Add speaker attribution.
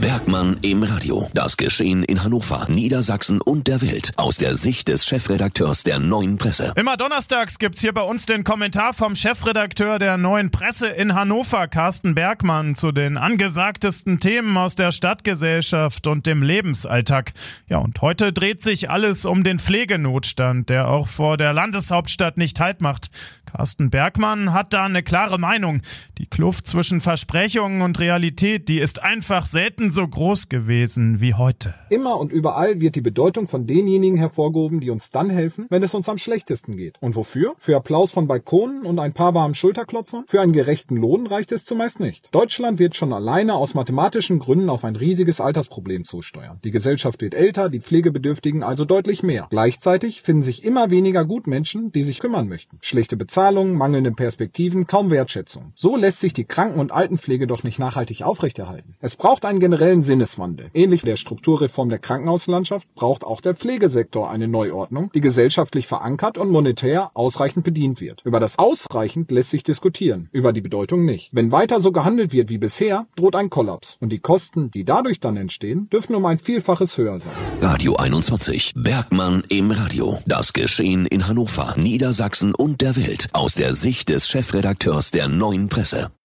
Speaker 1: Bergmann im Radio. Das Geschehen in Hannover, Niedersachsen und der Welt aus der Sicht des Chefredakteurs der Neuen Presse.
Speaker 2: Immer donnerstags gibt's hier bei uns den Kommentar vom Chefredakteur der Neuen Presse in Hannover, Carsten Bergmann, zu den angesagtesten Themen aus der Stadtgesellschaft und dem Lebensalltag. Ja, und heute dreht sich alles um den Pflegenotstand, der auch vor der Landeshauptstadt nicht Halt macht. Carsten Bergmann hat da eine klare Meinung. Die Kluft zwischen Versprechungen und Realität, die ist einfach selten so groß gewesen wie heute.
Speaker 3: Immer und überall wird die Bedeutung von denjenigen hervorgehoben, die uns dann helfen, wenn es uns am schlechtesten geht. Und wofür? Für Applaus von Balkonen und ein paar warmen Schulterklopfern? Für einen gerechten Lohn reicht es zumeist nicht. Deutschland wird schon alleine aus mathematischen Gründen auf ein riesiges Altersproblem zusteuern. Die Gesellschaft wird älter, die Pflegebedürftigen also deutlich mehr. Gleichzeitig finden sich immer weniger Gutmenschen, die sich kümmern möchten. Schlechte Bezahlung Bezahlung, mangelnde Perspektiven, kaum Wertschätzung. So lässt sich die Kranken- und Altenpflege doch nicht nachhaltig aufrechterhalten. Es braucht einen generellen Sinneswandel. Ähnlich der Strukturreform der Krankenhauslandschaft braucht auch der Pflegesektor eine Neuordnung, die gesellschaftlich verankert und monetär ausreichend bedient wird. Über das ausreichend lässt sich diskutieren, über die Bedeutung nicht. Wenn weiter so gehandelt wird wie bisher, droht ein Kollaps. Und die Kosten, die dadurch dann entstehen, dürfen um ein Vielfaches höher sein.
Speaker 1: Radio 21. Bergmann im Radio. Das Geschehen in Hannover, Niedersachsen und der Welt aus der Sicht des Chefredakteurs der Neuen Presse.